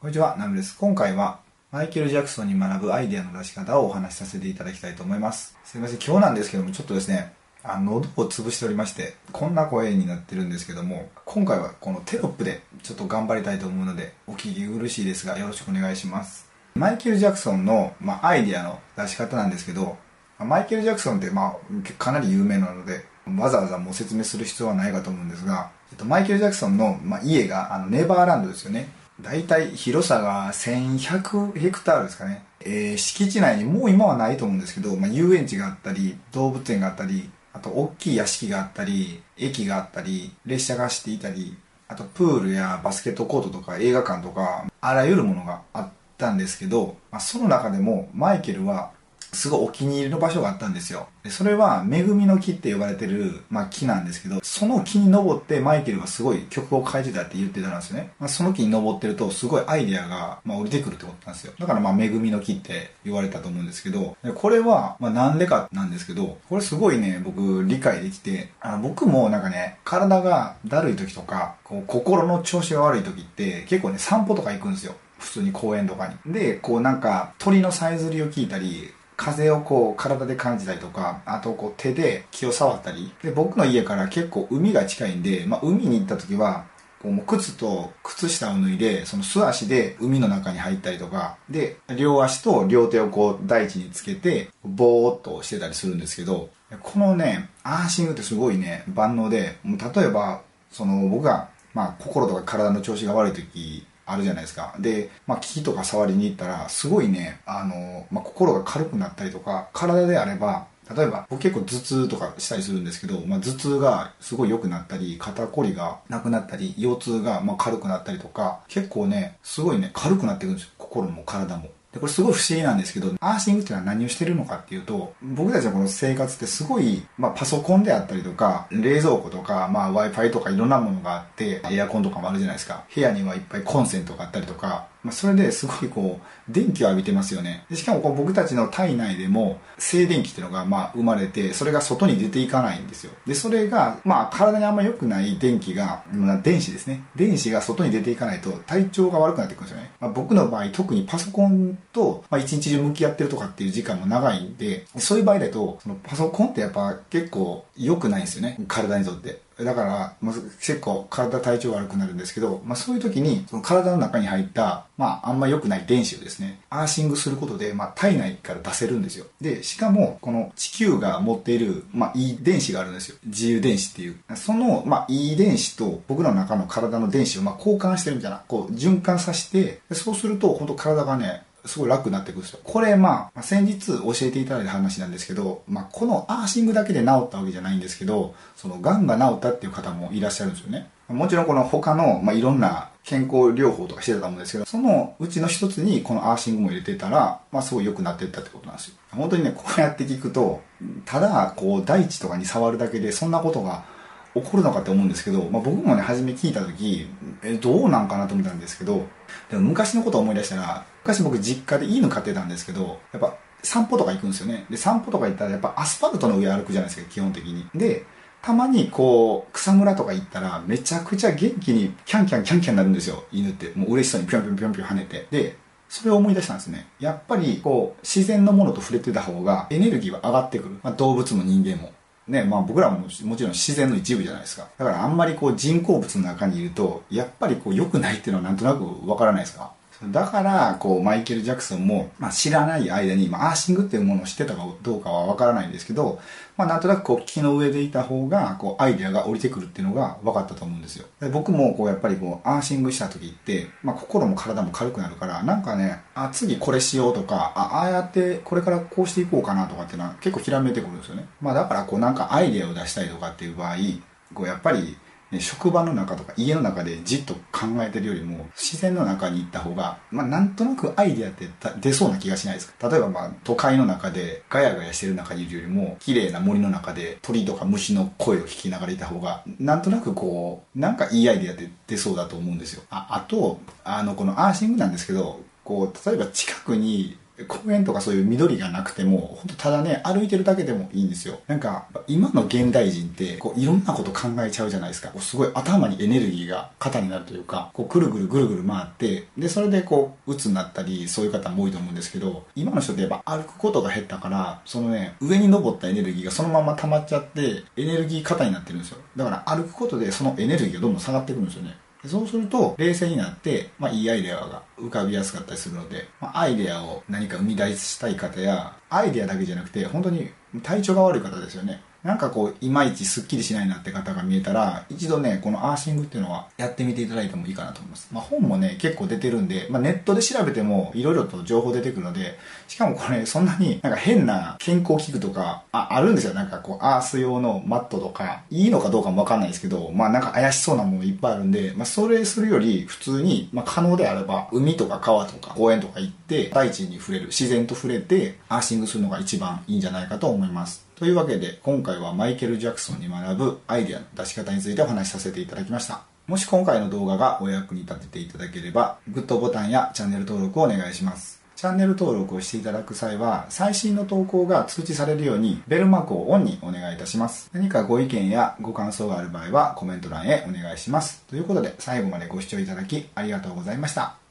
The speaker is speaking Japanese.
こんにちは、ナムです。今回はマイケル・ジャクソンに学ぶアイデアの出し方をお話しさせていただきたいと思います。すいません、今日なんですけども、ちょっとですね、あの喉を潰しておりまして、こんな声になってるんですけども、今回はこのテロップでちょっと頑張りたいと思うので、お聞き苦しいですが、よろしくお願いします。マイケル・ジャクソンの、まあ、アイデアの出し方なんですけど、マイケル・ジャクソンって、まあ、かなり有名なので、わざわざもう説明する必要はないかと思うんですが、えっと、マイケル・ジャクソンの、まあ、家があのネバーランドですよね。大体広さが1100ヘクタールですかね。えー、敷地内にもう今はないと思うんですけど、まあ、遊園地があったり、動物園があったり、あと大きい屋敷があったり、駅があったり、列車が走っていたり、あとプールやバスケットコートとか映画館とか、あらゆるものがあったんですけど、まあ、その中でもマイケルはすごいお気に入りの場所があったんですよ。それは、恵みの木って呼ばれてる、まあ、木なんですけど、その木に登ってマイケルはすごい曲を書いてたって言ってたんですよね。まあ、その木に登ってると、すごいアイデアが、まあ、降りてくるってことなんですよ。だから、まあ、恵みの木って言われたと思うんですけど、これは、まあ、なんでかなんですけど、これすごいね、僕、理解できて、あの僕もなんかね、体がだるい時とか、こう心の調子が悪い時って、結構ね、散歩とか行くんですよ。普通に公園とかに。で、こうなんか鳥のさえずりを聞いたり、風をこう体で感じたりとか、あとこう手で気を触ったり。で、僕の家から結構海が近いんで、まあ海に行った時は、こうもう靴と靴下を脱いで、その素足で海の中に入ったりとか、で、両足と両手をこう大地につけて、ぼーっとしてたりするんですけど、このね、アーシングってすごいね、万能で、もう例えば、その僕が、まあ心とか体の調子が悪い時あるじゃないですか。で、まあ、木とか触りに行ったら、すごいね、あの、まあ、心が軽くなったりとか、体であれば、例えば、僕結構頭痛とかしたりするんですけど、まあ、頭痛がすごい良くなったり、肩こりがなくなったり、腰痛がま軽くなったりとか、結構ね、すごいね、軽くなっていくんですよ。心も体も。で、これすごい不思議なんですけど、アーシングっていうのは何をしてるのかっていうと、僕たちのこの生活ってすごい、まあパソコンであったりとか、冷蔵庫とか、まあ Wi-Fi とかいろんなものがあって、エアコンとかもあるじゃないですか。部屋にはいっぱいコンセントがあったりとか、まあ、それですごいこう、電気を浴びてますよね。でしかもこう僕たちの体内でも静電気っていうのがまあ生まれて、それが外に出ていかないんですよ。で、それが、まあ体にあんま良くない電気が、まあ、電子ですね。電子が外に出ていかないと体調が悪くなってくるんですよね。まあ、僕の場合特にパソコンと、まあ、一日中向き合ってるとかっていう時間も長いんで、そういう場合だと、そのパソコンってやっぱ結構良くないんですよね。体にとって。だから、まあ、結構体体調悪くなるんですけど、まあそういう時に、その体の中に入った、まああんま良くない電子をですね、アーシングすることで、まあ体内から出せるんですよ。で、しかも、この地球が持っている、まあいい電子があるんですよ。自由電子っていう。その、まあいい電子と僕の中の体の電子をまあ交換してるみたいな、こう循環させて、そうすると本当体がね、すごい楽になってくるんですよ。これまあ、先日教えていただいた話なんですけど、まあこのアーシングだけで治ったわけじゃないんですけど、その癌が治ったっていう方もいらっしゃるんですよね。もちろんこの他の、まあ、いろんな健康療法とかしてたと思うんですけど、そのうちの一つにこのアーシングも入れてたら、まあすごい良くなっていったってことなんですよ。本当にね、こうやって聞くと、ただこう大地とかに触るだけでそんなことが起こるのかって思うんですけど、まあ、僕もね、初め聞いた時、え、どうなんかなと思ったんですけど、でも昔のことを思い出したら、昔僕実家で犬飼ってたんですけど、やっぱ散歩とか行くんですよね。で、散歩とか行ったらやっぱアスファルトの上歩くじゃないですか、基本的に。で、たまにこう、草むらとか行ったら、めちゃくちゃ元気にキャンキャンキャンキャンなるんですよ、犬って。もう嬉しそうにぴょんぴょんぴょんぴょん跳ねて。で、それを思い出したんですね。やっぱり、こう、自然のものと触れてた方が、エネルギーは上がってくる。まあ、動物も人間も。ね、まあ僕らももちろん自然の一部じゃないですか。だからあんまりこう人工物の中にいると、やっぱりこう良くないっていうのはなんとなくわからないですか？だから、こう、マイケル・ジャクソンも、まあ、知らない間に、まあ、アーシングっていうものを知ってたかどうかはわからないんですけど、まあ、なんとなくこう、木の上でいた方が、こう、アイデアが降りてくるっていうのが分かったと思うんですよ。で僕も、こう、やっぱりこう、アーシングした時って、まあ、心も体も軽くなるから、なんかね、あ、次これしようとか、あ、ああやってこれからこうしていこうかなとかっていうのは結構ひらめいてくるんですよね。まあ、だから、こう、なんかアイデアを出したいとかっていう場合、こう、やっぱり、職場の中とか家の中でじっと考えてるよりも自然の中に行った方が、まあ、なんとなくアイディアって出そうな気がしないですか？例えばまあ都会の中でガヤガヤしてる中にいるよりも綺麗な森の中で鳥とか虫の声を聞きながらいた方がなんとなくこうなんかいいアイディアって出そうだと思うんですよ。ああとあのこのアーシングなんですけどこう例えば近くに公園とかそういう緑がなくても、本当ただね、歩いてるだけでもいいんですよ。なんか、今の現代人って、こう、いろんなこと考えちゃうじゃないですか。こうすごい頭にエネルギーが肩になるというか、こう、ぐるぐるぐるぐる回って、で、それでこう、鬱になったり、そういう方も多いと思うんですけど、今の人ってやっぱ歩くことが減ったから、そのね、上に登ったエネルギーがそのまま溜まっちゃって、エネルギー肩になってるんですよ。だから歩くことでそのエネルギーがどんどん下がってくるんですよね。そうすると、冷静になって、まあ、いいアイデアが浮かびやすかったりするので、まあ、アイデアを何か生み出したい方や、アイデアだけじゃなくて、本当に体調が悪い方ですよね。なんかこう、いまいちスッキリしないなって方が見えたら、一度ね、このアーシングっていうのはやってみていただいてもいいかなと思います。まあ本もね、結構出てるんで、まあネットで調べても色々と情報出てくるので、しかもこれそんなになんか変な健康器具とか、あ、あるんですよ。なんかこう、アース用のマットとか、いいのかどうかもわかんないですけど、まあなんか怪しそうなものいっぱいあるんで、まあそれするより普通に、まあ可能であれば、海とか川とか公園とか行って、大地に触れる、自然と触れて、アーシングするのが一番いいんじゃないかと思います。というわけで今回はマイケル・ジャクソンに学ぶアイデアの出し方についてお話しさせていただきました。もし今回の動画がお役に立てていただければグッドボタンやチャンネル登録をお願いします。チャンネル登録をしていただく際は最新の投稿が通知されるようにベルマークをオンにお願いいたします。何かご意見やご感想がある場合はコメント欄へお願いします。ということで最後までご視聴いただきありがとうございました。